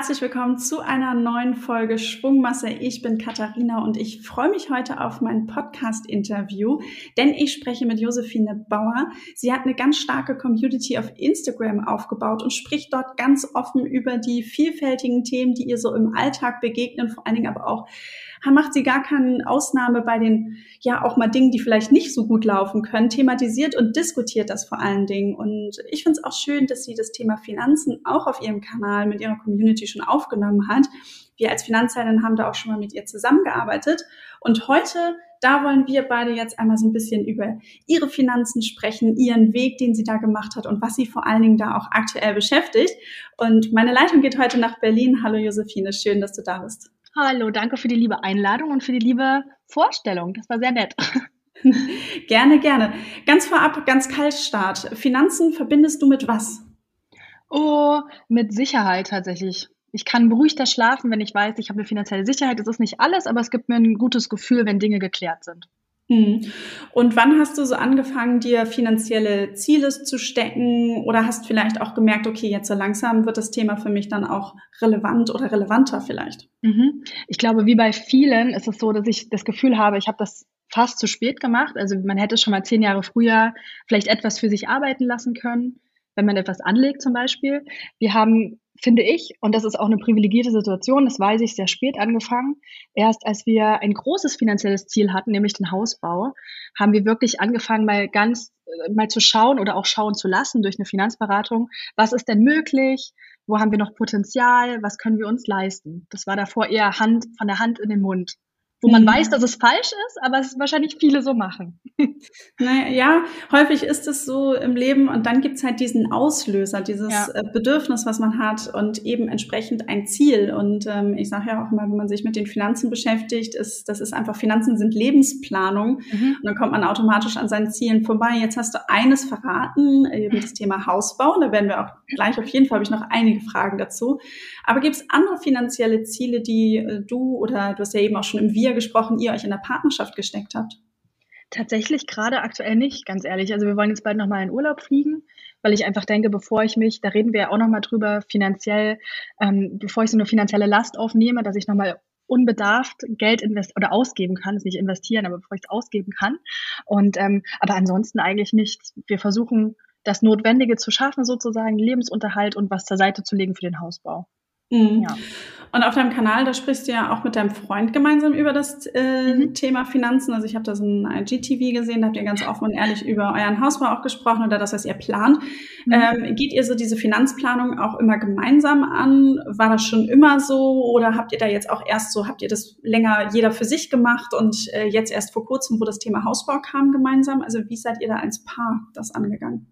Herzlich willkommen zu einer neuen Folge Schwungmasse. Ich bin Katharina und ich freue mich heute auf mein Podcast-Interview, denn ich spreche mit Josephine Bauer. Sie hat eine ganz starke Community auf Instagram aufgebaut und spricht dort ganz offen über die vielfältigen Themen, die ihr so im Alltag begegnen, vor allen Dingen aber auch macht sie gar keine Ausnahme bei den, ja, auch mal Dingen, die vielleicht nicht so gut laufen können, thematisiert und diskutiert das vor allen Dingen. Und ich finde es auch schön, dass sie das Thema Finanzen auch auf ihrem Kanal mit ihrer Community schon aufgenommen hat. Wir als Finanzheldin haben da auch schon mal mit ihr zusammengearbeitet. Und heute da wollen wir beide jetzt einmal so ein bisschen über ihre Finanzen sprechen, ihren Weg, den sie da gemacht hat und was sie vor allen Dingen da auch aktuell beschäftigt. Und meine Leitung geht heute nach Berlin. Hallo Josephine, schön, dass du da bist. Hallo, danke für die liebe Einladung und für die liebe Vorstellung. Das war sehr nett. gerne, gerne. Ganz vorab, ganz Kaltstart. Finanzen verbindest du mit was? Oh, mit Sicherheit tatsächlich. Ich kann beruhigter schlafen, wenn ich weiß, ich habe eine finanzielle Sicherheit. Das ist nicht alles, aber es gibt mir ein gutes Gefühl, wenn Dinge geklärt sind. Hm. Und wann hast du so angefangen, dir finanzielle Ziele zu stecken oder hast vielleicht auch gemerkt, okay, jetzt so langsam wird das Thema für mich dann auch relevant oder relevanter vielleicht? Mhm. Ich glaube, wie bei vielen ist es so, dass ich das Gefühl habe, ich habe das fast zu spät gemacht. Also man hätte schon mal zehn Jahre früher vielleicht etwas für sich arbeiten lassen können, wenn man etwas anlegt zum Beispiel. Wir haben finde ich, und das ist auch eine privilegierte Situation, das weiß ich, sehr spät angefangen. Erst als wir ein großes finanzielles Ziel hatten, nämlich den Hausbau, haben wir wirklich angefangen, mal ganz, äh, mal zu schauen oder auch schauen zu lassen durch eine Finanzberatung, was ist denn möglich, wo haben wir noch Potenzial, was können wir uns leisten. Das war davor eher Hand, von der Hand in den Mund wo man mhm. weiß, dass es falsch ist, aber es wahrscheinlich viele so machen. Naja, häufig ist es so im Leben und dann gibt's halt diesen Auslöser, dieses ja. Äh, Bedürfnis, was man hat und eben entsprechend ein Ziel. Und ähm, ich sage ja auch mal, wenn man sich mit den Finanzen beschäftigt, ist, das ist einfach, Finanzen sind Lebensplanung mhm. und dann kommt man automatisch an seinen Zielen vorbei. Jetzt hast du eines verraten, eben das Thema Hausbau. Da werden wir auch gleich auf jeden Fall, habe ich noch einige Fragen dazu. Aber gibt's andere finanzielle Ziele, die äh, du oder du hast ja eben auch schon im Wir gesprochen, ihr euch in der Partnerschaft gesteckt habt? Tatsächlich gerade aktuell nicht, ganz ehrlich. Also wir wollen jetzt bald nochmal in Urlaub fliegen, weil ich einfach denke, bevor ich mich, da reden wir ja auch nochmal drüber, finanziell, ähm, bevor ich so eine finanzielle Last aufnehme, dass ich nochmal unbedarft Geld invest oder ausgeben kann, ist nicht investieren, aber bevor ich es ausgeben kann. Und ähm, aber ansonsten eigentlich nichts. Wir versuchen das Notwendige zu schaffen, sozusagen Lebensunterhalt und was zur Seite zu legen für den Hausbau. Mhm. Ja. Und auf deinem Kanal, da sprichst du ja auch mit deinem Freund gemeinsam über das äh, mhm. Thema Finanzen. Also ich habe da so ein IGTV gesehen, da habt ihr ganz offen und ehrlich über euren Hausbau auch gesprochen oder das, was ihr plant. Mhm. Ähm, geht ihr so diese Finanzplanung auch immer gemeinsam an? War das schon immer so oder habt ihr da jetzt auch erst so, habt ihr das länger jeder für sich gemacht und äh, jetzt erst vor kurzem, wo das Thema Hausbau kam, gemeinsam? Also wie seid ihr da als Paar das angegangen?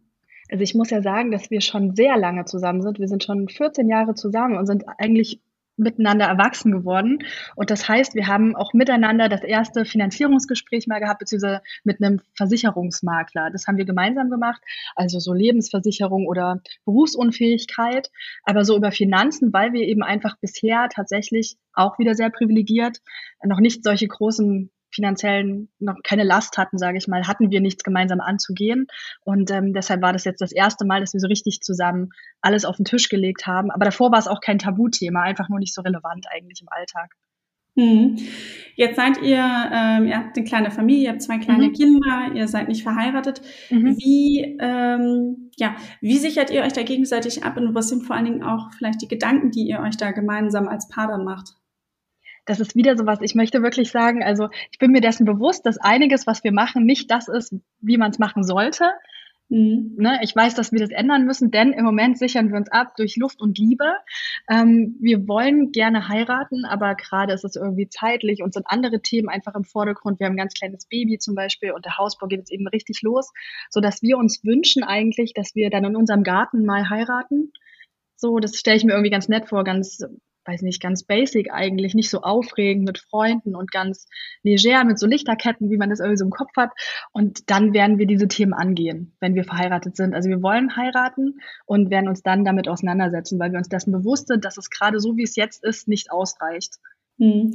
Also ich muss ja sagen, dass wir schon sehr lange zusammen sind. Wir sind schon 14 Jahre zusammen und sind eigentlich miteinander erwachsen geworden. Und das heißt, wir haben auch miteinander das erste Finanzierungsgespräch mal gehabt, beziehungsweise mit einem Versicherungsmakler. Das haben wir gemeinsam gemacht, also so Lebensversicherung oder Berufsunfähigkeit, aber so über Finanzen, weil wir eben einfach bisher tatsächlich auch wieder sehr privilegiert noch nicht solche großen finanziellen noch keine Last hatten, sage ich mal, hatten wir nichts gemeinsam anzugehen. Und ähm, deshalb war das jetzt das erste Mal, dass wir so richtig zusammen alles auf den Tisch gelegt haben. Aber davor war es auch kein Tabuthema, einfach nur nicht so relevant eigentlich im Alltag. Hm. Jetzt seid ihr, ähm, ihr habt eine kleine Familie, ihr habt zwei kleine mhm. Kinder, ihr seid nicht verheiratet. Mhm. Wie, ähm, ja, wie sichert ihr euch da gegenseitig ab und was sind vor allen Dingen auch vielleicht die Gedanken, die ihr euch da gemeinsam als Paar dann macht? Das ist wieder sowas, ich möchte wirklich sagen, also ich bin mir dessen bewusst, dass einiges, was wir machen, nicht das ist, wie man es machen sollte. Mhm. Ne, ich weiß, dass wir das ändern müssen, denn im Moment sichern wir uns ab durch Luft und Liebe. Ähm, wir wollen gerne heiraten, aber gerade ist es irgendwie zeitlich und sind andere Themen einfach im Vordergrund. Wir haben ein ganz kleines Baby zum Beispiel und der Hausbau geht jetzt eben richtig los, so dass wir uns wünschen eigentlich, dass wir dann in unserem Garten mal heiraten. So, das stelle ich mir irgendwie ganz nett vor, ganz weiß nicht, ganz basic eigentlich, nicht so aufregend mit Freunden und ganz leger mit so Lichterketten, wie man das irgendwie so im Kopf hat. Und dann werden wir diese Themen angehen, wenn wir verheiratet sind. Also wir wollen heiraten und werden uns dann damit auseinandersetzen, weil wir uns dessen bewusst sind, dass es gerade so, wie es jetzt ist, nicht ausreicht. Hm.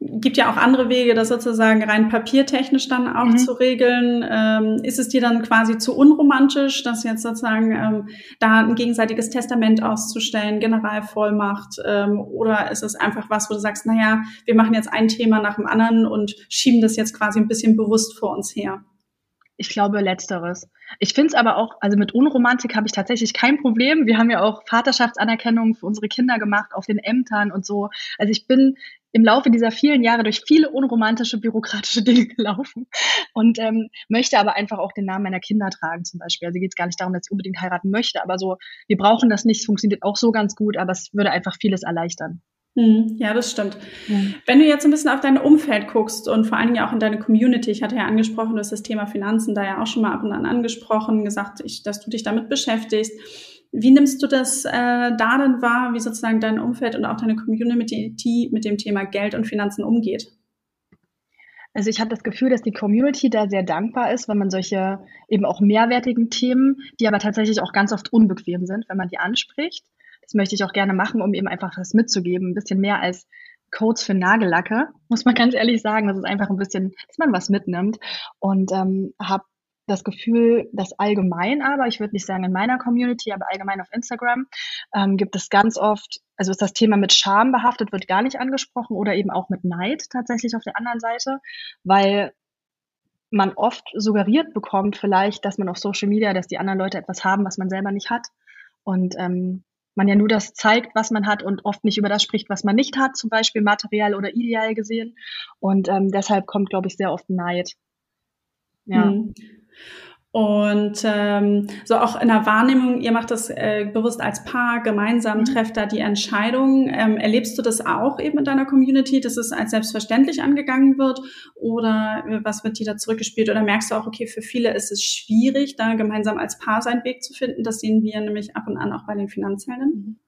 Gibt ja auch andere Wege, das sozusagen rein papiertechnisch dann auch mhm. zu regeln. Ähm, ist es dir dann quasi zu unromantisch, das jetzt sozusagen ähm, da ein gegenseitiges Testament auszustellen, Generalvollmacht? Ähm, oder ist es einfach was, wo du sagst, naja, wir machen jetzt ein Thema nach dem anderen und schieben das jetzt quasi ein bisschen bewusst vor uns her? Ich glaube, letzteres. Ich finde es aber auch, also mit Unromantik habe ich tatsächlich kein Problem. Wir haben ja auch Vaterschaftsanerkennung für unsere Kinder gemacht auf den Ämtern und so. Also ich bin im Laufe dieser vielen Jahre durch viele unromantische bürokratische Dinge gelaufen und ähm, möchte aber einfach auch den Namen meiner Kinder tragen zum Beispiel. Also geht es gar nicht darum, dass ich unbedingt heiraten möchte, aber so, wir brauchen das nicht, es funktioniert auch so ganz gut, aber es würde einfach vieles erleichtern. Hm, ja, das stimmt. Ja. Wenn du jetzt ein bisschen auf dein Umfeld guckst und vor allen Dingen auch in deine Community, ich hatte ja angesprochen, du hast das Thema Finanzen da ja auch schon mal ab und an angesprochen, gesagt, ich, dass du dich damit beschäftigst. Wie nimmst du das äh, da denn wahr, wie sozusagen dein Umfeld und auch deine Community mit dem Thema Geld und Finanzen umgeht? Also ich habe das Gefühl, dass die Community da sehr dankbar ist, wenn man solche eben auch mehrwertigen Themen, die aber tatsächlich auch ganz oft unbequem sind, wenn man die anspricht, das möchte ich auch gerne machen, um eben einfach was mitzugeben. Ein bisschen mehr als Codes für Nagellacke, muss man ganz ehrlich sagen. Das ist einfach ein bisschen, dass man was mitnimmt. Und ähm, habe das Gefühl, dass allgemein aber, ich würde nicht sagen in meiner Community, aber allgemein auf Instagram, ähm, gibt es ganz oft, also ist das Thema mit Scham behaftet, wird gar nicht angesprochen oder eben auch mit Neid tatsächlich auf der anderen Seite, weil man oft suggeriert bekommt vielleicht, dass man auf Social Media, dass die anderen Leute etwas haben, was man selber nicht hat. Und ähm, man ja nur das zeigt, was man hat und oft nicht über das spricht, was man nicht hat, zum Beispiel materiell oder ideal gesehen. Und ähm, deshalb kommt, glaube ich, sehr oft Neid. Ja. Mhm. Und ähm, so auch in der Wahrnehmung, ihr macht das äh, bewusst als Paar, gemeinsam mhm. trefft da die Entscheidung. Ähm, erlebst du das auch eben in deiner Community, dass es als selbstverständlich angegangen wird? Oder äh, was wird dir da zurückgespielt? Oder merkst du auch, okay, für viele ist es schwierig, da gemeinsam als Paar seinen Weg zu finden? Das sehen wir nämlich ab und an auch bei den Finanzhelden. Mhm.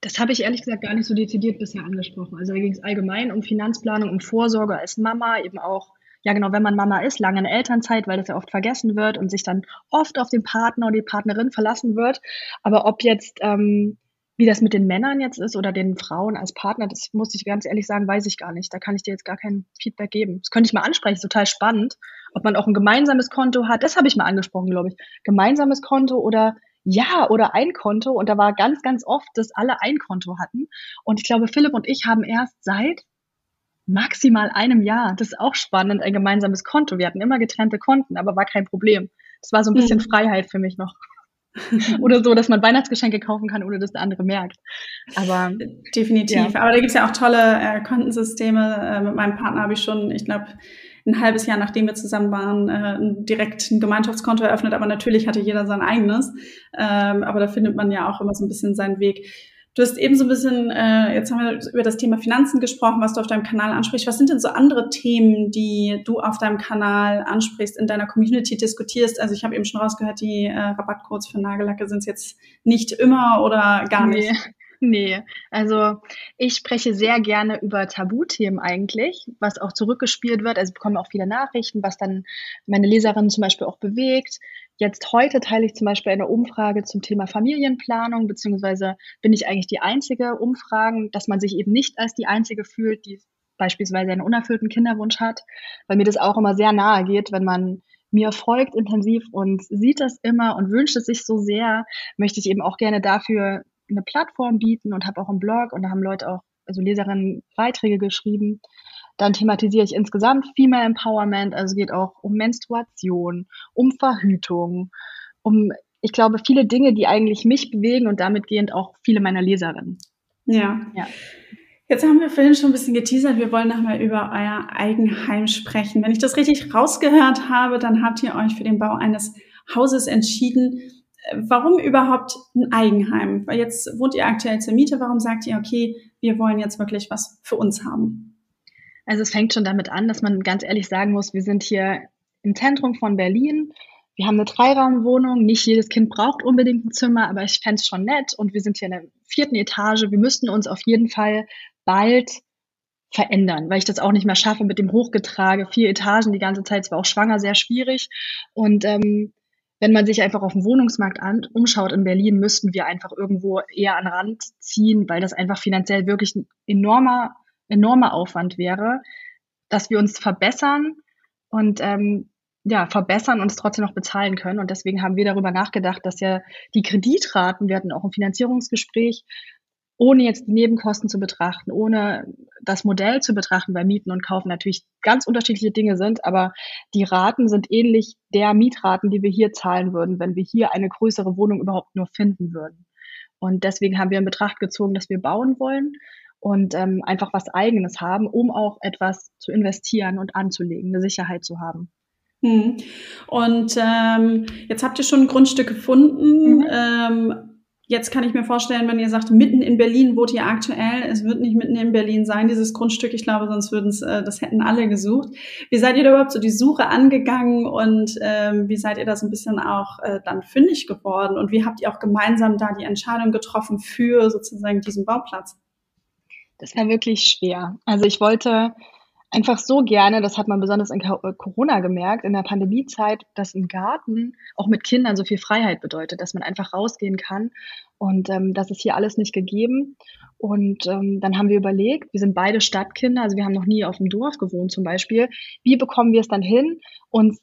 Das habe ich ehrlich gesagt gar nicht so dezidiert bisher angesprochen. Also da ging es allgemein um Finanzplanung, um Vorsorge als Mama, eben auch ja genau, wenn man Mama ist, lange in Elternzeit, weil das ja oft vergessen wird und sich dann oft auf den Partner oder die Partnerin verlassen wird. Aber ob jetzt, ähm, wie das mit den Männern jetzt ist oder den Frauen als Partner, das muss ich ganz ehrlich sagen, weiß ich gar nicht. Da kann ich dir jetzt gar kein Feedback geben. Das könnte ich mal ansprechen, total spannend. Ob man auch ein gemeinsames Konto hat, das habe ich mal angesprochen, glaube ich. Gemeinsames Konto oder ja oder ein Konto. Und da war ganz, ganz oft, dass alle ein Konto hatten. Und ich glaube, Philipp und ich haben erst seit maximal einem Jahr. Das ist auch spannend, ein gemeinsames Konto. Wir hatten immer getrennte Konten, aber war kein Problem. Das war so ein bisschen mhm. Freiheit für mich noch. Oder so, dass man Weihnachtsgeschenke kaufen kann, ohne dass der andere merkt. Aber definitiv. Ja. Aber da gibt's ja auch tolle äh, Kontensysteme. Äh, mit meinem Partner habe ich schon, ich glaube, ein halbes Jahr nachdem wir zusammen waren, äh, direkt ein Gemeinschaftskonto eröffnet. Aber natürlich hatte jeder sein eigenes. Ähm, aber da findet man ja auch immer so ein bisschen seinen Weg. Du hast eben so ein bisschen, äh, jetzt haben wir über das Thema Finanzen gesprochen, was du auf deinem Kanal ansprichst. Was sind denn so andere Themen, die du auf deinem Kanal ansprichst, in deiner Community diskutierst? Also ich habe eben schon rausgehört, die äh, Rabattcodes für Nagellacke sind es jetzt nicht immer oder gar nicht. Nee. Nee, also ich spreche sehr gerne über Tabuthemen eigentlich, was auch zurückgespielt wird. Also bekomme auch viele Nachrichten, was dann meine Leserinnen zum Beispiel auch bewegt. Jetzt heute teile ich zum Beispiel eine Umfrage zum Thema Familienplanung, beziehungsweise bin ich eigentlich die einzige Umfragen, dass man sich eben nicht als die einzige fühlt, die beispielsweise einen unerfüllten Kinderwunsch hat, weil mir das auch immer sehr nahe geht, wenn man mir folgt intensiv und sieht das immer und wünscht es sich so sehr, möchte ich eben auch gerne dafür eine Plattform bieten und habe auch einen Blog und da haben Leute auch, also Leserinnen Beiträge geschrieben. Dann thematisiere ich insgesamt Female Empowerment, also es geht auch um Menstruation, um Verhütung, um, ich glaube, viele Dinge, die eigentlich mich bewegen und damit gehend auch viele meiner Leserinnen. Ja. ja. Jetzt haben wir vorhin schon ein bisschen geteasert, wir wollen nochmal über euer Eigenheim sprechen. Wenn ich das richtig rausgehört habe, dann habt ihr euch für den Bau eines Hauses entschieden. Warum überhaupt ein Eigenheim? Weil jetzt wohnt ihr aktuell zur Miete. Warum sagt ihr, okay, wir wollen jetzt wirklich was für uns haben? Also es fängt schon damit an, dass man ganz ehrlich sagen muss, wir sind hier im Zentrum von Berlin. Wir haben eine Dreiraumwohnung. Nicht jedes Kind braucht unbedingt ein Zimmer, aber ich fände es schon nett. Und wir sind hier in der vierten Etage. Wir müssten uns auf jeden Fall bald verändern, weil ich das auch nicht mehr schaffe mit dem Hochgetrage. Vier Etagen die ganze Zeit. Es war auch schwanger sehr schwierig. Und ähm, wenn man sich einfach auf dem Wohnungsmarkt an, umschaut in Berlin, müssten wir einfach irgendwo eher an Rand ziehen, weil das einfach finanziell wirklich ein enormer enormer Aufwand wäre, dass wir uns verbessern und ähm, ja, verbessern und es trotzdem noch bezahlen können. Und deswegen haben wir darüber nachgedacht, dass ja die Kreditraten, wir hatten auch ein Finanzierungsgespräch, ohne jetzt die Nebenkosten zu betrachten, ohne das Modell zu betrachten, weil Mieten und Kaufen natürlich ganz unterschiedliche Dinge sind, aber die Raten sind ähnlich der Mietraten, die wir hier zahlen würden, wenn wir hier eine größere Wohnung überhaupt nur finden würden. Und deswegen haben wir in Betracht gezogen, dass wir bauen wollen und ähm, einfach was Eigenes haben, um auch etwas zu investieren und anzulegen, eine Sicherheit zu haben. Hm. Und ähm, jetzt habt ihr schon ein Grundstück gefunden. Mhm. Ähm, jetzt kann ich mir vorstellen, wenn ihr sagt, mitten in Berlin wohnt ihr aktuell, es wird nicht mitten in Berlin sein, dieses Grundstück. Ich glaube, sonst würden es, äh, das hätten alle gesucht. Wie seid ihr da überhaupt so die Suche angegangen und ähm, wie seid ihr da so ein bisschen auch äh, dann fündig geworden? Und wie habt ihr auch gemeinsam da die Entscheidung getroffen für sozusagen diesen Bauplatz? Das war wirklich schwer. Also ich wollte einfach so gerne, das hat man besonders in äh, Corona gemerkt, in der Pandemiezeit, dass im Garten auch mit Kindern so viel Freiheit bedeutet, dass man einfach rausgehen kann. Und ähm, das ist hier alles nicht gegeben. Und ähm, dann haben wir überlegt, wir sind beide Stadtkinder, also wir haben noch nie auf dem Dorf gewohnt zum Beispiel. Wie bekommen wir es dann hin, uns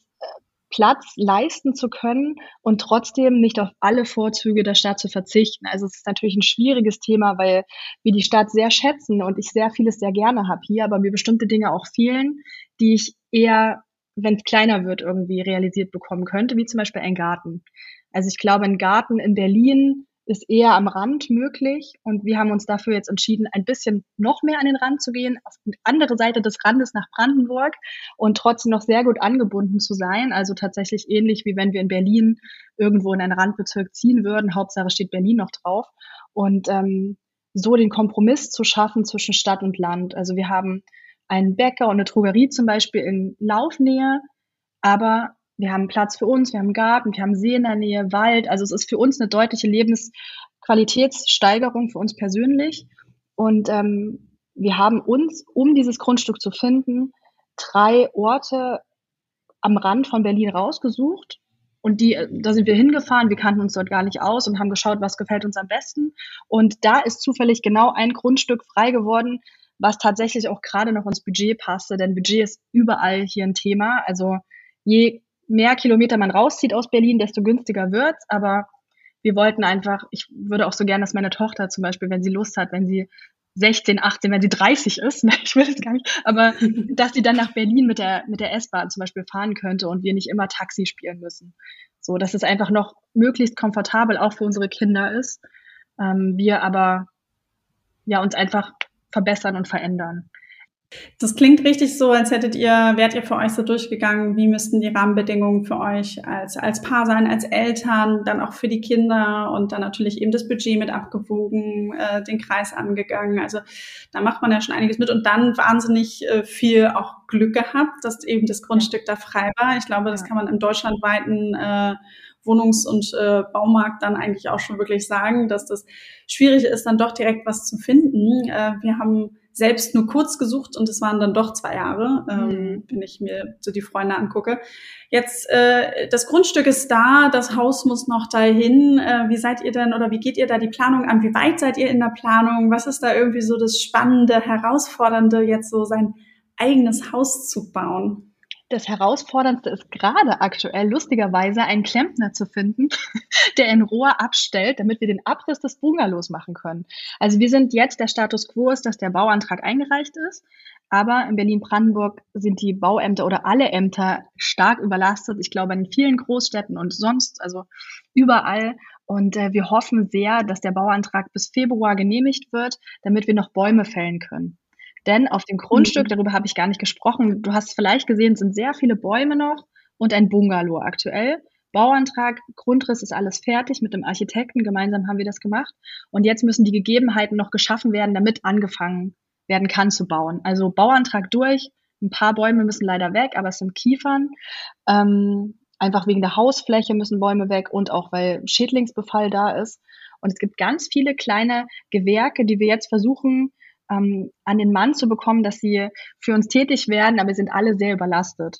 Platz leisten zu können und trotzdem nicht auf alle Vorzüge der Stadt zu verzichten. Also es ist natürlich ein schwieriges Thema, weil wir die Stadt sehr schätzen und ich sehr vieles sehr gerne habe hier, aber mir bestimmte Dinge auch fehlen, die ich eher, wenn es kleiner wird, irgendwie realisiert bekommen könnte, wie zum Beispiel ein Garten. Also ich glaube, ein Garten in Berlin ist eher am Rand möglich. Und wir haben uns dafür jetzt entschieden, ein bisschen noch mehr an den Rand zu gehen, auf die andere Seite des Randes nach Brandenburg und trotzdem noch sehr gut angebunden zu sein. Also tatsächlich ähnlich wie wenn wir in Berlin irgendwo in einen Randbezirk ziehen würden. Hauptsache steht Berlin noch drauf. Und ähm, so den Kompromiss zu schaffen zwischen Stadt und Land. Also wir haben einen Bäcker und eine Drogerie zum Beispiel in Laufnähe, aber wir haben Platz für uns, wir haben Garten, wir haben See in der Nähe, Wald. Also es ist für uns eine deutliche Lebensqualitätssteigerung für uns persönlich. Und ähm, wir haben uns, um dieses Grundstück zu finden, drei Orte am Rand von Berlin rausgesucht. Und die, da sind wir hingefahren, wir kannten uns dort gar nicht aus und haben geschaut, was gefällt uns am besten. Und da ist zufällig genau ein Grundstück frei geworden, was tatsächlich auch gerade noch ins Budget passte, denn Budget ist überall hier ein Thema. Also je mehr Kilometer man rauszieht aus Berlin, desto günstiger wird's. Aber wir wollten einfach, ich würde auch so gerne, dass meine Tochter zum Beispiel, wenn sie Lust hat, wenn sie 16, 18, wenn sie 30 ist, ne, ich will es gar nicht, aber dass sie dann nach Berlin mit der, mit der S-Bahn zum Beispiel fahren könnte und wir nicht immer Taxi spielen müssen. So, dass es einfach noch möglichst komfortabel auch für unsere Kinder ist. Ähm, wir aber ja uns einfach verbessern und verändern. Das klingt richtig so, als hättet ihr, wärt ihr für euch so durchgegangen, wie müssten die Rahmenbedingungen für euch als, als Paar sein, als Eltern, dann auch für die Kinder und dann natürlich eben das Budget mit abgewogen, äh, den Kreis angegangen. Also da macht man ja schon einiges mit und dann wahnsinnig äh, viel auch Glück gehabt, dass eben das Grundstück da frei war. Ich glaube, das kann man im deutschlandweiten äh, Wohnungs- und äh, Baumarkt dann eigentlich auch schon wirklich sagen, dass das schwierig ist, dann doch direkt was zu finden. Äh, wir haben selbst nur kurz gesucht und es waren dann doch zwei Jahre, ähm, mhm. wenn ich mir so die Freunde angucke. Jetzt, äh, das Grundstück ist da, das Haus muss noch dahin. Äh, wie seid ihr denn oder wie geht ihr da die Planung an? Wie weit seid ihr in der Planung? Was ist da irgendwie so das Spannende, Herausfordernde, jetzt so sein eigenes Haus zu bauen? Das Herausforderndste ist gerade aktuell lustigerweise einen Klempner zu finden, der ein Rohr abstellt, damit wir den Abriss des Bungalows machen können. Also wir sind jetzt, der Status quo ist, dass der Bauantrag eingereicht ist, aber in Berlin-Brandenburg sind die Bauämter oder alle Ämter stark überlastet. Ich glaube in vielen Großstädten und sonst, also überall. Und äh, wir hoffen sehr, dass der Bauantrag bis Februar genehmigt wird, damit wir noch Bäume fällen können. Denn auf dem Grundstück, mhm. darüber habe ich gar nicht gesprochen, du hast vielleicht gesehen, sind sehr viele Bäume noch und ein Bungalow aktuell. Bauantrag, Grundriss ist alles fertig mit dem Architekten. Gemeinsam haben wir das gemacht. Und jetzt müssen die Gegebenheiten noch geschaffen werden, damit angefangen werden kann zu bauen. Also Bauantrag durch. Ein paar Bäume müssen leider weg, aber es sind Kiefern. Ähm, einfach wegen der Hausfläche müssen Bäume weg und auch weil Schädlingsbefall da ist. Und es gibt ganz viele kleine Gewerke, die wir jetzt versuchen, ähm, an den Mann zu bekommen, dass sie für uns tätig werden, aber wir sind alle sehr überlastet.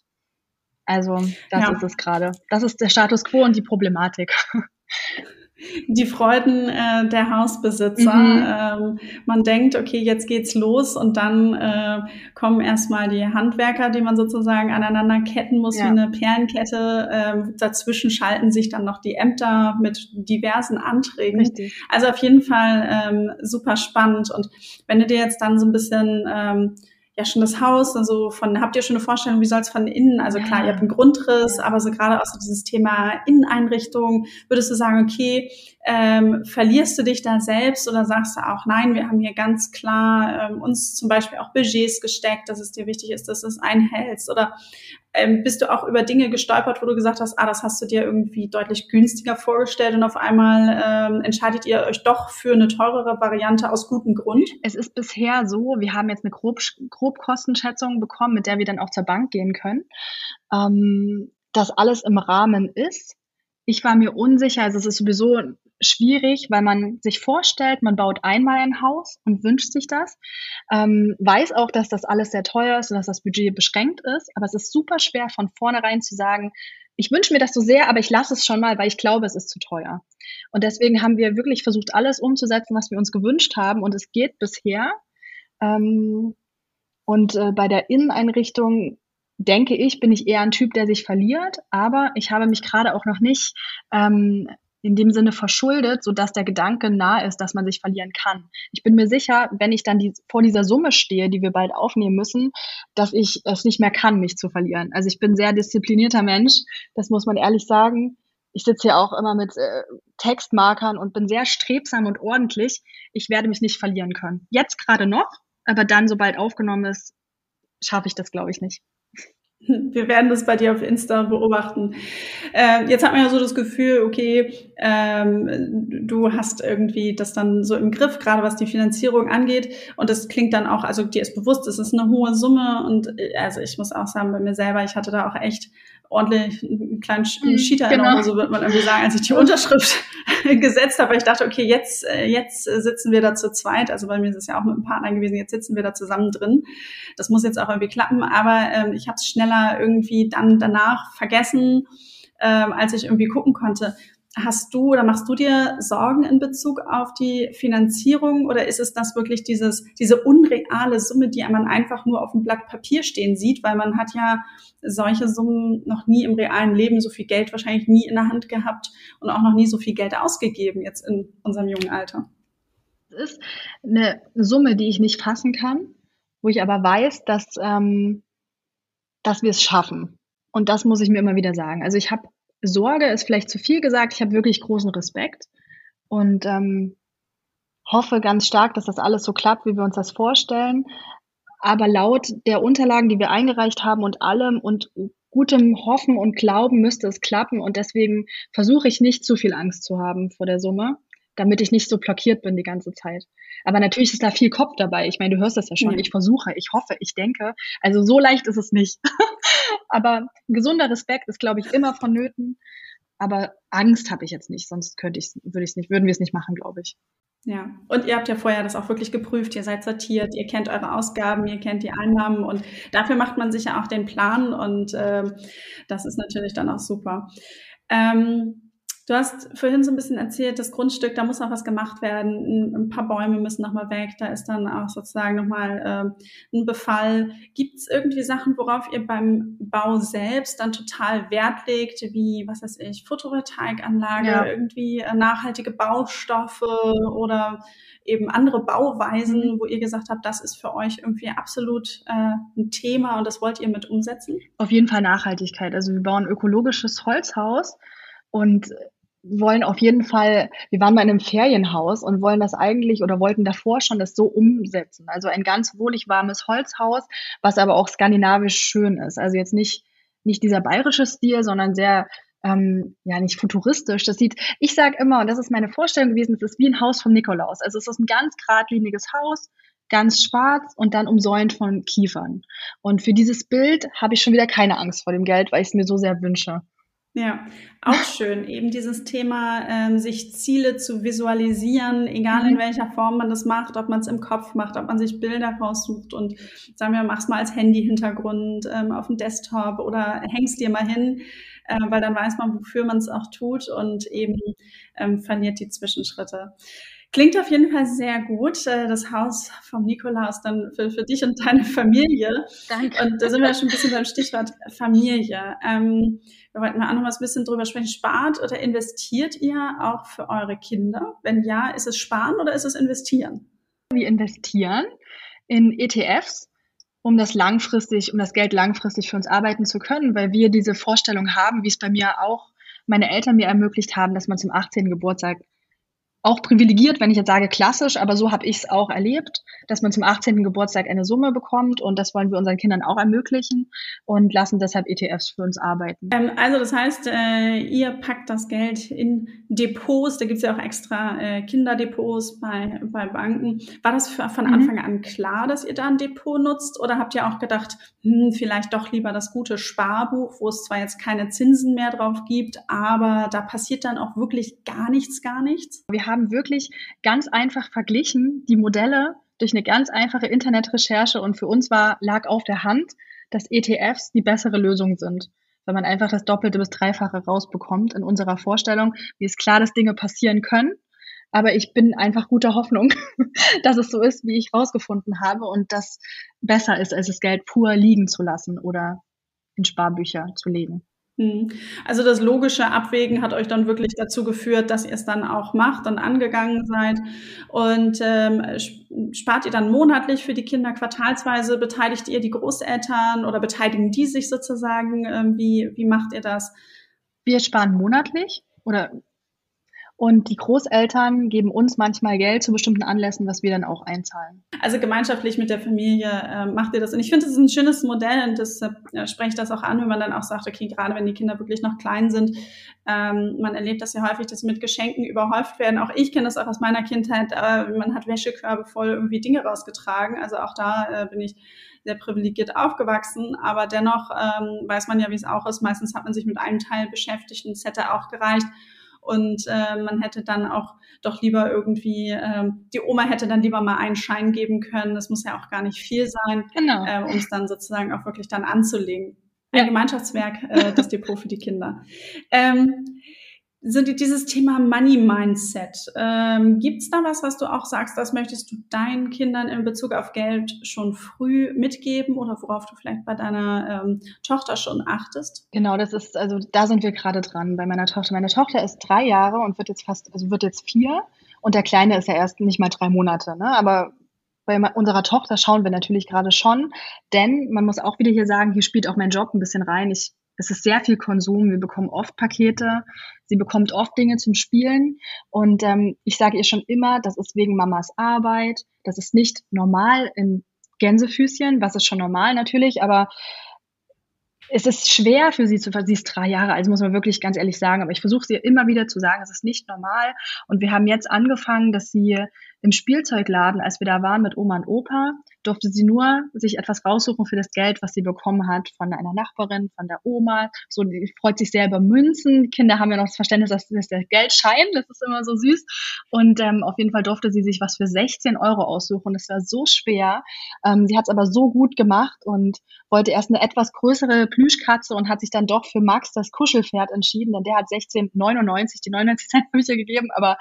Also das ja. ist es gerade. Das ist der Status quo und die Problematik. die Freuden äh, der Hausbesitzer. Mhm. Ähm, man denkt, okay, jetzt geht's los und dann äh, kommen erstmal die Handwerker, die man sozusagen aneinander ketten muss ja. wie eine Perlenkette. Ähm, dazwischen schalten sich dann noch die Ämter mit diversen Anträgen. Richtig. Also auf jeden Fall ähm, super spannend. Und wenn du dir jetzt dann so ein bisschen ähm, ja schon das Haus, also von, habt ihr schon eine Vorstellung, wie soll es von innen, also klar, ihr habt einen Grundriss, aber so gerade auch so dieses Thema Inneneinrichtung, würdest du sagen, okay, ähm, verlierst du dich da selbst oder sagst du auch, nein, wir haben hier ganz klar ähm, uns zum Beispiel auch Budgets gesteckt, dass es dir wichtig ist, dass du es einhältst? Oder ähm, bist du auch über Dinge gestolpert, wo du gesagt hast, ah, das hast du dir irgendwie deutlich günstiger vorgestellt und auf einmal ähm, entscheidet ihr euch doch für eine teurere Variante aus gutem Grund? Es ist bisher so, wir haben jetzt eine Grob, Grobkostenschätzung bekommen, mit der wir dann auch zur Bank gehen können, ähm, dass alles im Rahmen ist. Ich war mir unsicher, also es ist sowieso schwierig, weil man sich vorstellt, man baut einmal ein Haus und wünscht sich das, ähm, weiß auch, dass das alles sehr teuer ist und dass das Budget beschränkt ist, aber es ist super schwer von vornherein zu sagen, ich wünsche mir das so sehr, aber ich lasse es schon mal, weil ich glaube, es ist zu teuer. Und deswegen haben wir wirklich versucht, alles umzusetzen, was wir uns gewünscht haben und es geht bisher. Ähm, und äh, bei der Inneneinrichtung denke ich, bin ich eher ein Typ, der sich verliert, aber ich habe mich gerade auch noch nicht ähm, in dem Sinne verschuldet, so dass der Gedanke nahe ist, dass man sich verlieren kann. Ich bin mir sicher, wenn ich dann die, vor dieser Summe stehe, die wir bald aufnehmen müssen, dass ich es nicht mehr kann, mich zu verlieren. Also ich bin sehr disziplinierter Mensch, das muss man ehrlich sagen. Ich sitze hier auch immer mit äh, Textmarkern und bin sehr strebsam und ordentlich. Ich werde mich nicht verlieren können. Jetzt gerade noch, aber dann, sobald aufgenommen ist, schaffe ich das, glaube ich, nicht. Wir werden das bei dir auf Insta beobachten. Äh, jetzt hat man ja so das Gefühl, okay, ähm, du hast irgendwie das dann so im Griff, gerade was die Finanzierung angeht. Und das klingt dann auch, also dir ist bewusst, es ist eine hohe Summe. Und äh, also ich muss auch sagen, bei mir selber, ich hatte da auch echt ordentlich einen kleinen mhm, Cheater genau. so wird man irgendwie sagen, als ich die Unterschrift gesetzt habe. Ich dachte, okay, jetzt, äh, jetzt sitzen wir da zu zweit. Also bei mir ist es ja auch mit einem Partner gewesen, jetzt sitzen wir da zusammen drin. Das muss jetzt auch irgendwie klappen, aber ähm, ich habe es schneller irgendwie dann danach vergessen, ähm, als ich irgendwie gucken konnte. Hast du oder machst du dir Sorgen in Bezug auf die Finanzierung oder ist es das wirklich dieses, diese unreale Summe, die man einfach nur auf dem Blatt Papier stehen sieht, weil man hat ja solche Summen noch nie im realen Leben so viel Geld wahrscheinlich nie in der Hand gehabt und auch noch nie so viel Geld ausgegeben jetzt in unserem jungen Alter? Es ist eine Summe, die ich nicht fassen kann, wo ich aber weiß, dass, ähm, dass wir es schaffen. Und das muss ich mir immer wieder sagen. Also ich habe Sorge ist vielleicht zu viel gesagt. Ich habe wirklich großen Respekt und ähm, hoffe ganz stark, dass das alles so klappt, wie wir uns das vorstellen. Aber laut der Unterlagen, die wir eingereicht haben und allem und gutem Hoffen und Glauben müsste es klappen. Und deswegen versuche ich nicht zu viel Angst zu haben vor der Summe, damit ich nicht so blockiert bin die ganze Zeit. Aber natürlich ist da viel Kopf dabei. Ich meine, du hörst das ja schon. Ich versuche, ich hoffe, ich denke. Also so leicht ist es nicht. Aber gesunder Respekt ist, glaube ich, immer vonnöten. Aber Angst habe ich jetzt nicht, sonst könnte ich, würde ich es nicht, würden wir es nicht machen, glaube ich. Ja, und ihr habt ja vorher das auch wirklich geprüft, ihr seid sortiert, ihr kennt eure Ausgaben, ihr kennt die Einnahmen und dafür macht man sich ja auch den Plan und äh, das ist natürlich dann auch super. Ähm, Du hast vorhin so ein bisschen erzählt, das Grundstück, da muss noch was gemacht werden. Ein paar Bäume müssen nochmal weg. Da ist dann auch sozusagen nochmal äh, ein Befall. Gibt es irgendwie Sachen, worauf ihr beim Bau selbst dann total Wert legt, wie, was weiß ich, Photovoltaikanlage, ja. irgendwie äh, nachhaltige Baustoffe oder eben andere Bauweisen, mhm. wo ihr gesagt habt, das ist für euch irgendwie absolut äh, ein Thema und das wollt ihr mit umsetzen? Auf jeden Fall Nachhaltigkeit. Also wir bauen ökologisches Holzhaus und wollen auf jeden Fall, wir waren mal in einem Ferienhaus und wollen das eigentlich oder wollten davor schon das so umsetzen. Also ein ganz wohlig warmes Holzhaus, was aber auch skandinavisch schön ist. Also jetzt nicht, nicht dieser bayerische Stil, sondern sehr, ähm, ja, nicht futuristisch. Das sieht, ich sage immer, und das ist meine Vorstellung gewesen, es ist wie ein Haus vom Nikolaus. Also es ist ein ganz geradliniges Haus, ganz schwarz und dann umsäumt von Kiefern. Und für dieses Bild habe ich schon wieder keine Angst vor dem Geld, weil ich es mir so sehr wünsche. Ja, auch schön. Eben dieses Thema, ähm, sich Ziele zu visualisieren, egal in mhm. welcher Form man das macht, ob man es im Kopf macht, ob man sich Bilder raussucht und sagen wir, mach's mal als Handy-Hintergrund ähm, auf dem Desktop oder hängst dir mal hin, äh, weil dann weiß man, wofür man es auch tut und eben ähm, verliert die Zwischenschritte. Klingt auf jeden Fall sehr gut. Äh, das Haus vom Nikolaus dann für, für dich und deine Familie. Danke. Und da sind wir schon ein bisschen beim Stichwort Familie. Ähm, wir wollten mal auch noch mal ein bisschen drüber sprechen. Spart oder investiert ihr auch für eure Kinder? Wenn ja, ist es sparen oder ist es investieren? Wir investieren in ETFs, um das langfristig, um das Geld langfristig für uns arbeiten zu können, weil wir diese Vorstellung haben, wie es bei mir auch meine Eltern mir ermöglicht haben, dass man zum 18. Geburtstag auch privilegiert, wenn ich jetzt sage klassisch, aber so habe ich es auch erlebt, dass man zum 18. Geburtstag eine Summe bekommt und das wollen wir unseren Kindern auch ermöglichen und lassen deshalb ETFs für uns arbeiten. Ähm, also das heißt, äh, ihr packt das Geld in Depots, da gibt es ja auch extra äh, Kinderdepots bei, bei Banken. War das für, von mhm. Anfang an klar, dass ihr da ein Depot nutzt oder habt ihr auch gedacht, hm, vielleicht doch lieber das gute Sparbuch, wo es zwar jetzt keine Zinsen mehr drauf gibt, aber da passiert dann auch wirklich gar nichts, gar nichts? Wir haben wirklich ganz einfach verglichen die Modelle durch eine ganz einfache Internetrecherche und für uns war, lag auf der Hand, dass ETFs die bessere Lösung sind weil man einfach das Doppelte bis Dreifache rausbekommt in unserer Vorstellung. Mir ist klar, dass Dinge passieren können, aber ich bin einfach guter Hoffnung, dass es so ist, wie ich rausgefunden habe und das besser ist, als das Geld pur liegen zu lassen oder in Sparbücher zu legen. Hm. Also das logische Abwägen hat euch dann wirklich dazu geführt, dass ihr es dann auch macht und angegangen seid. Und ähm, spart ihr dann monatlich für die Kinder quartalsweise? Beteiligt ihr die Großeltern oder beteiligen die sich sozusagen? Ähm, wie, wie macht ihr das? Wir sparen monatlich oder und die Großeltern geben uns manchmal Geld zu bestimmten Anlässen, was wir dann auch einzahlen. Also gemeinschaftlich mit der Familie äh, macht ihr das. Und ich finde, das ist ein schönes Modell und das äh, spreche ich das auch an, wenn man dann auch sagt, okay, gerade wenn die Kinder wirklich noch klein sind, ähm, man erlebt das ja häufig, dass sie mit Geschenken überhäuft werden. Auch ich kenne das auch aus meiner Kindheit. Äh, man hat Wäschekörbe voll irgendwie Dinge rausgetragen. Also auch da äh, bin ich sehr privilegiert aufgewachsen, aber dennoch ähm, weiß man ja, wie es auch ist. Meistens hat man sich mit einem Teil beschäftigt und es hätte auch gereicht. Und äh, man hätte dann auch doch lieber irgendwie, äh, die Oma hätte dann lieber mal einen Schein geben können. Das muss ja auch gar nicht viel sein, genau. äh, um es dann sozusagen auch wirklich dann anzulegen. Ein ja. Gemeinschaftswerk, äh, das Depot für die Kinder. Ähm, so dieses Thema Money Mindset. Ähm, Gibt es da was, was du auch sagst, das möchtest du deinen Kindern in Bezug auf Geld schon früh mitgeben oder worauf du vielleicht bei deiner ähm, Tochter schon achtest? Genau, das ist, also da sind wir gerade dran bei meiner Tochter. Meine Tochter ist drei Jahre und wird jetzt fast, also wird jetzt vier und der Kleine ist ja erst nicht mal drei Monate, ne? Aber bei unserer Tochter schauen wir natürlich gerade schon, denn man muss auch wieder hier sagen, hier spielt auch mein Job ein bisschen rein. Ich es ist sehr viel Konsum. Wir bekommen oft Pakete. Sie bekommt oft Dinge zum Spielen. Und ähm, ich sage ihr schon immer, das ist wegen Mamas Arbeit. Das ist nicht normal in Gänsefüßchen. Was ist schon normal natürlich, aber es ist schwer für sie zu, sie ist drei Jahre alt, muss man wirklich ganz ehrlich sagen, aber ich versuche sie immer wieder zu sagen, es ist nicht normal. Und wir haben jetzt angefangen, dass sie im Spielzeugladen, als wir da waren mit Oma und Opa, durfte sie nur sich etwas raussuchen für das Geld, was sie bekommen hat von einer Nachbarin, von der Oma. So, die freut sich sehr über Münzen. Kinder haben ja noch das Verständnis, dass das der Geldschein, das ist immer so süß. Und ähm, auf jeden Fall durfte sie sich was für 16 Euro aussuchen. Das war so schwer. Ähm, sie hat es aber so gut gemacht und wollte erst eine etwas größere Plüschkatze und hat sich dann doch für Max das Kuschelpferd entschieden, denn der hat 16,99 die 99 Cent Bücher gegeben, aber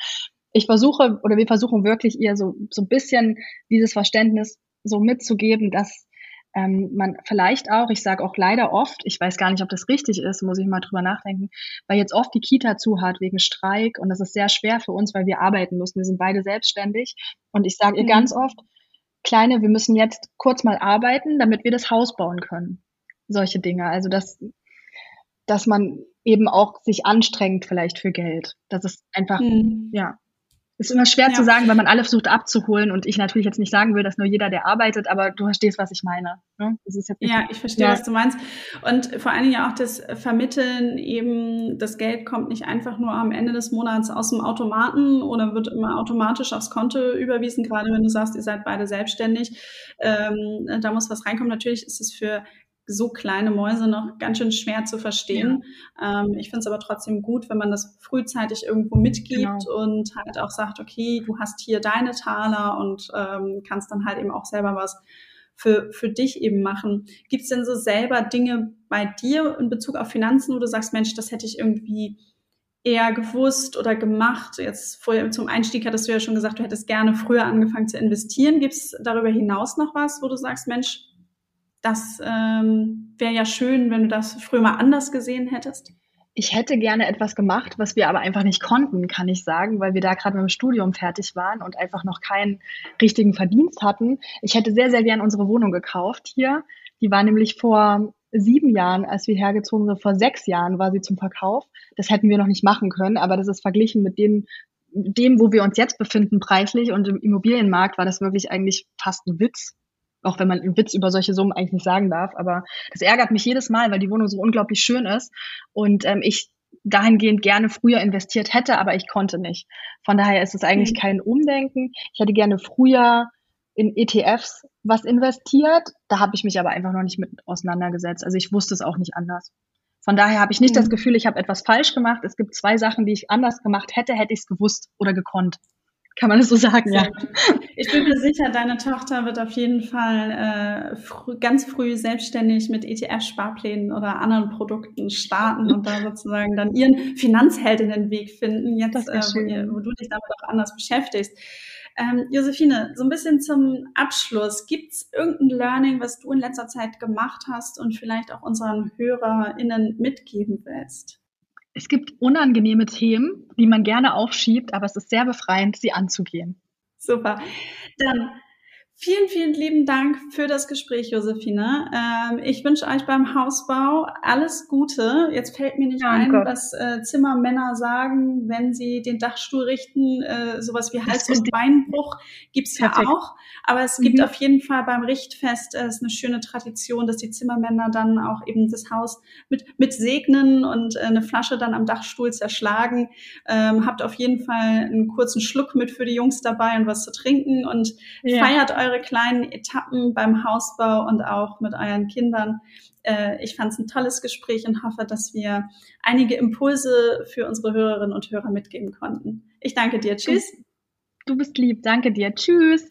ich versuche oder wir versuchen wirklich ihr so, so ein bisschen dieses Verständnis so mitzugeben, dass ähm, man vielleicht auch, ich sage auch leider oft, ich weiß gar nicht, ob das richtig ist, muss ich mal drüber nachdenken, weil jetzt oft die Kita zu hat wegen Streik und das ist sehr schwer für uns, weil wir arbeiten müssen. Wir sind beide selbstständig und ich sage ihr mhm. ganz oft, Kleine, wir müssen jetzt kurz mal arbeiten, damit wir das Haus bauen können. Solche Dinge. Also dass, dass man eben auch sich anstrengt vielleicht für Geld. Das ist einfach, mhm. ja, ist immer schwer ja. zu sagen, weil man alle versucht abzuholen und ich natürlich jetzt nicht sagen will, dass nur jeder, der arbeitet, aber du verstehst, was ich meine. Ne? ja, ich verstehe, ja. was du meinst. Und vor allen Dingen ja auch das Vermitteln eben, das Geld kommt nicht einfach nur am Ende des Monats aus dem Automaten oder wird immer automatisch aufs Konto überwiesen, gerade wenn du sagst, ihr seid beide selbstständig. Ähm, da muss was reinkommen. Natürlich ist es für so kleine Mäuse noch ganz schön schwer zu verstehen. Ja. Ähm, ich finde es aber trotzdem gut, wenn man das frühzeitig irgendwo mitgibt genau. und halt auch sagt, okay, du hast hier deine Taler und ähm, kannst dann halt eben auch selber was für, für dich eben machen. Gibt es denn so selber Dinge bei dir in Bezug auf Finanzen, wo du sagst, Mensch, das hätte ich irgendwie eher gewusst oder gemacht? Jetzt vorher zum Einstieg hattest du ja schon gesagt, du hättest gerne früher angefangen zu investieren. Gibt es darüber hinaus noch was, wo du sagst, Mensch, das ähm, wäre ja schön, wenn du das früher mal anders gesehen hättest? Ich hätte gerne etwas gemacht, was wir aber einfach nicht konnten, kann ich sagen, weil wir da gerade mit dem Studium fertig waren und einfach noch keinen richtigen Verdienst hatten. Ich hätte sehr, sehr gerne unsere Wohnung gekauft hier. Die war nämlich vor sieben Jahren, als wir hergezogen sind, vor sechs Jahren war sie zum Verkauf. Das hätten wir noch nicht machen können, aber das ist verglichen mit dem, dem, wo wir uns jetzt befinden, preislich und im Immobilienmarkt war das wirklich eigentlich fast ein Witz. Auch wenn man einen Witz über solche Summen eigentlich nicht sagen darf. Aber das ärgert mich jedes Mal, weil die Wohnung so unglaublich schön ist. Und ähm, ich dahingehend gerne früher investiert hätte, aber ich konnte nicht. Von daher ist es eigentlich mhm. kein Umdenken. Ich hätte gerne früher in ETFs was investiert. Da habe ich mich aber einfach noch nicht mit auseinandergesetzt. Also ich wusste es auch nicht anders. Von daher habe ich nicht mhm. das Gefühl, ich habe etwas falsch gemacht. Es gibt zwei Sachen, die ich anders gemacht hätte, hätte ich es gewusst oder gekonnt. Kann man das so sagen, ja. Ich bin mir sicher, deine Tochter wird auf jeden Fall äh, frü ganz früh selbstständig mit ETF-Sparplänen oder anderen Produkten starten und da sozusagen dann ihren Finanzheldinnenweg finden, jetzt äh, wo, ihr, wo, du dich damit auch anders beschäftigst. Ähm, Josephine, so ein bisschen zum Abschluss. Gibt es irgendein Learning, was du in letzter Zeit gemacht hast und vielleicht auch unseren HörerInnen mitgeben willst? Es gibt unangenehme Themen, die man gerne aufschiebt, aber es ist sehr befreiend, sie anzugehen. Super. Dann Vielen, vielen lieben Dank für das Gespräch, Josephine. Ähm, ich wünsche euch beim Hausbau alles Gute. Jetzt fällt mir nicht ja, ein, was äh, Zimmermänner sagen, wenn sie den Dachstuhl richten. Äh, sowas wie Hals- und Beinbruch gibt's ja auch. Aber es gibt mhm. auf jeden Fall beim Richtfest äh, ist eine schöne Tradition, dass die Zimmermänner dann auch eben das Haus mit, mit segnen und äh, eine Flasche dann am Dachstuhl zerschlagen. Ähm, habt auf jeden Fall einen kurzen Schluck mit für die Jungs dabei und was zu trinken und ja. feiert eure eure kleinen Etappen beim Hausbau und auch mit euren Kindern. Äh, ich fand es ein tolles Gespräch und hoffe, dass wir einige Impulse für unsere Hörerinnen und Hörer mitgeben konnten. Ich danke dir. Tschüss. Du bist lieb. Danke dir. Tschüss.